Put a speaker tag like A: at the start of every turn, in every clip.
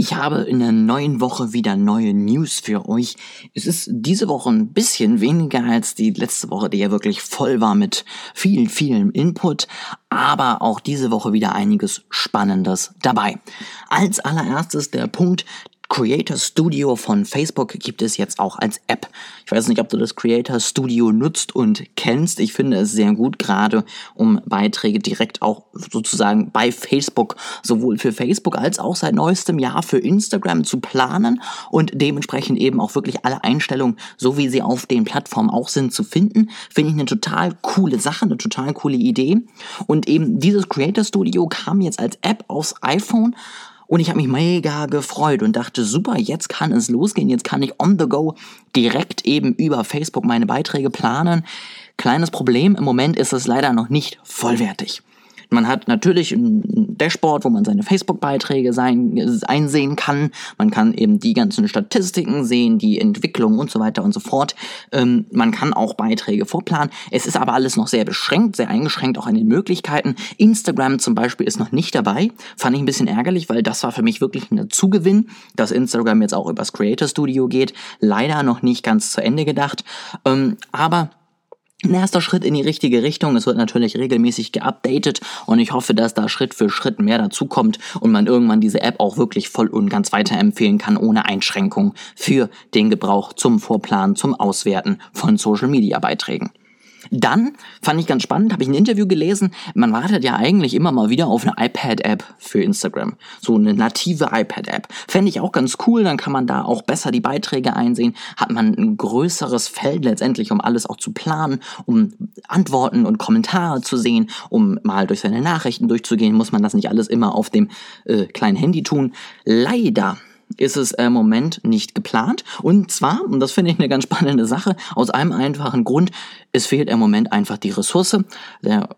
A: Ich habe in der neuen Woche wieder neue News für euch. Es ist diese Woche ein bisschen weniger als die letzte Woche, die ja wirklich voll war mit viel, vielem Input, aber auch diese Woche wieder einiges Spannendes dabei. Als allererstes der Punkt, Creator Studio von Facebook gibt es jetzt auch als App. Ich weiß nicht, ob du das Creator Studio nutzt und kennst. Ich finde es sehr gut, gerade um Beiträge direkt auch sozusagen bei Facebook, sowohl für Facebook als auch seit neuestem Jahr für Instagram zu planen und dementsprechend eben auch wirklich alle Einstellungen, so wie sie auf den Plattformen auch sind, zu finden. Finde ich eine total coole Sache, eine total coole Idee. Und eben dieses Creator Studio kam jetzt als App aufs iPhone und ich habe mich mega gefreut und dachte, super, jetzt kann es losgehen, jetzt kann ich on the go direkt eben über Facebook meine Beiträge planen. Kleines Problem, im Moment ist es leider noch nicht vollwertig. Man hat natürlich ein Dashboard, wo man seine Facebook-Beiträge einsehen kann. Man kann eben die ganzen Statistiken sehen, die Entwicklung und so weiter und so fort. Ähm, man kann auch Beiträge vorplanen. Es ist aber alles noch sehr beschränkt, sehr eingeschränkt auch in den Möglichkeiten. Instagram zum Beispiel ist noch nicht dabei. Fand ich ein bisschen ärgerlich, weil das war für mich wirklich ein Zugewinn, dass Instagram jetzt auch übers Creator Studio geht. Leider noch nicht ganz zu Ende gedacht. Ähm, aber ein erster Schritt in die richtige Richtung. Es wird natürlich regelmäßig geupdatet und ich hoffe, dass da Schritt für Schritt mehr dazukommt und man irgendwann diese App auch wirklich voll und ganz weiterempfehlen kann, ohne Einschränkung für den Gebrauch zum Vorplanen, zum Auswerten von Social Media Beiträgen. Dann fand ich ganz spannend, habe ich ein Interview gelesen, man wartet ja eigentlich immer mal wieder auf eine iPad-App für Instagram. So eine native iPad-App. Fände ich auch ganz cool, dann kann man da auch besser die Beiträge einsehen, hat man ein größeres Feld letztendlich, um alles auch zu planen, um Antworten und Kommentare zu sehen, um mal durch seine Nachrichten durchzugehen, muss man das nicht alles immer auf dem äh, kleinen Handy tun. Leider ist es im Moment nicht geplant. Und zwar, und das finde ich eine ganz spannende Sache, aus einem einfachen Grund, es fehlt im Moment einfach die Ressource. Der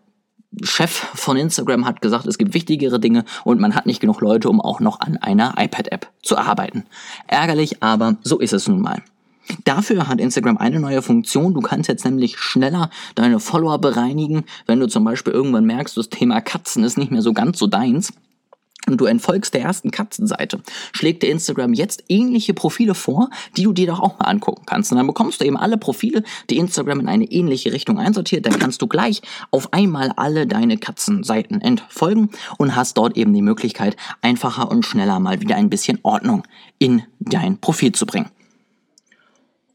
A: Chef von Instagram hat gesagt, es gibt wichtigere Dinge und man hat nicht genug Leute, um auch noch an einer iPad-App zu arbeiten. Ärgerlich, aber so ist es nun mal. Dafür hat Instagram eine neue Funktion. Du kannst jetzt nämlich schneller deine Follower bereinigen, wenn du zum Beispiel irgendwann merkst, das Thema Katzen ist nicht mehr so ganz so deins und du entfolgst der ersten Katzenseite, schlägt dir Instagram jetzt ähnliche Profile vor, die du dir doch auch mal angucken kannst. Und dann bekommst du eben alle Profile, die Instagram in eine ähnliche Richtung einsortiert. Dann kannst du gleich auf einmal alle deine Katzenseiten entfolgen und hast dort eben die Möglichkeit, einfacher und schneller mal wieder ein bisschen Ordnung in dein Profil zu bringen.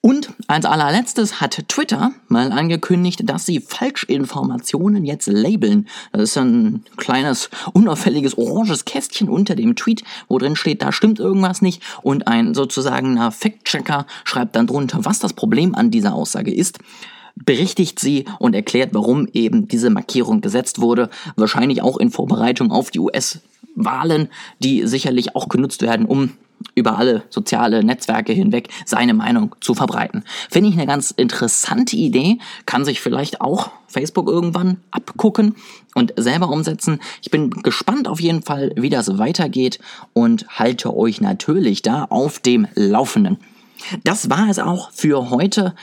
A: Und als allerletztes hat Twitter mal angekündigt, dass sie Falschinformationen jetzt labeln. Das ist ein kleines, unauffälliges oranges Kästchen unter dem Tweet, wo drin steht, da stimmt irgendwas nicht. Und ein sozusagen Fact-Checker schreibt dann drunter, was das Problem an dieser Aussage ist berichtigt sie und erklärt, warum eben diese Markierung gesetzt wurde. Wahrscheinlich auch in Vorbereitung auf die US-Wahlen, die sicherlich auch genutzt werden, um über alle soziale Netzwerke hinweg seine Meinung zu verbreiten. Finde ich eine ganz interessante Idee, kann sich vielleicht auch Facebook irgendwann abgucken und selber umsetzen. Ich bin gespannt auf jeden Fall, wie das weitergeht und halte euch natürlich da auf dem Laufenden. Das war es auch für heute.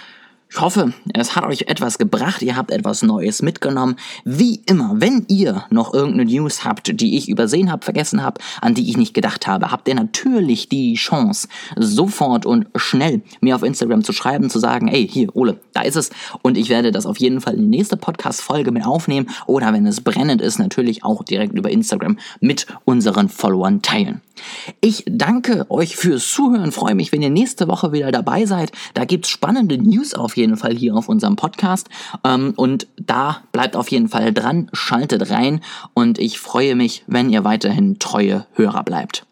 A: Ich hoffe, es hat euch etwas gebracht, ihr habt etwas Neues mitgenommen. Wie immer, wenn ihr noch irgendeine News habt, die ich übersehen habe, vergessen habe, an die ich nicht gedacht habe, habt ihr natürlich die Chance, sofort und schnell mir auf Instagram zu schreiben, zu sagen, ey, hier, Ole, da ist es. Und ich werde das auf jeden Fall in die nächste Podcast-Folge mit aufnehmen oder wenn es brennend ist, natürlich auch direkt über Instagram mit unseren Followern teilen. Ich danke euch fürs Zuhören, freue mich, wenn ihr nächste Woche wieder dabei seid. Da gibt's spannende News auf jeden Fall hier auf unserem Podcast. Ähm, und da bleibt auf jeden Fall dran, schaltet rein und ich freue mich, wenn ihr weiterhin treue Hörer bleibt.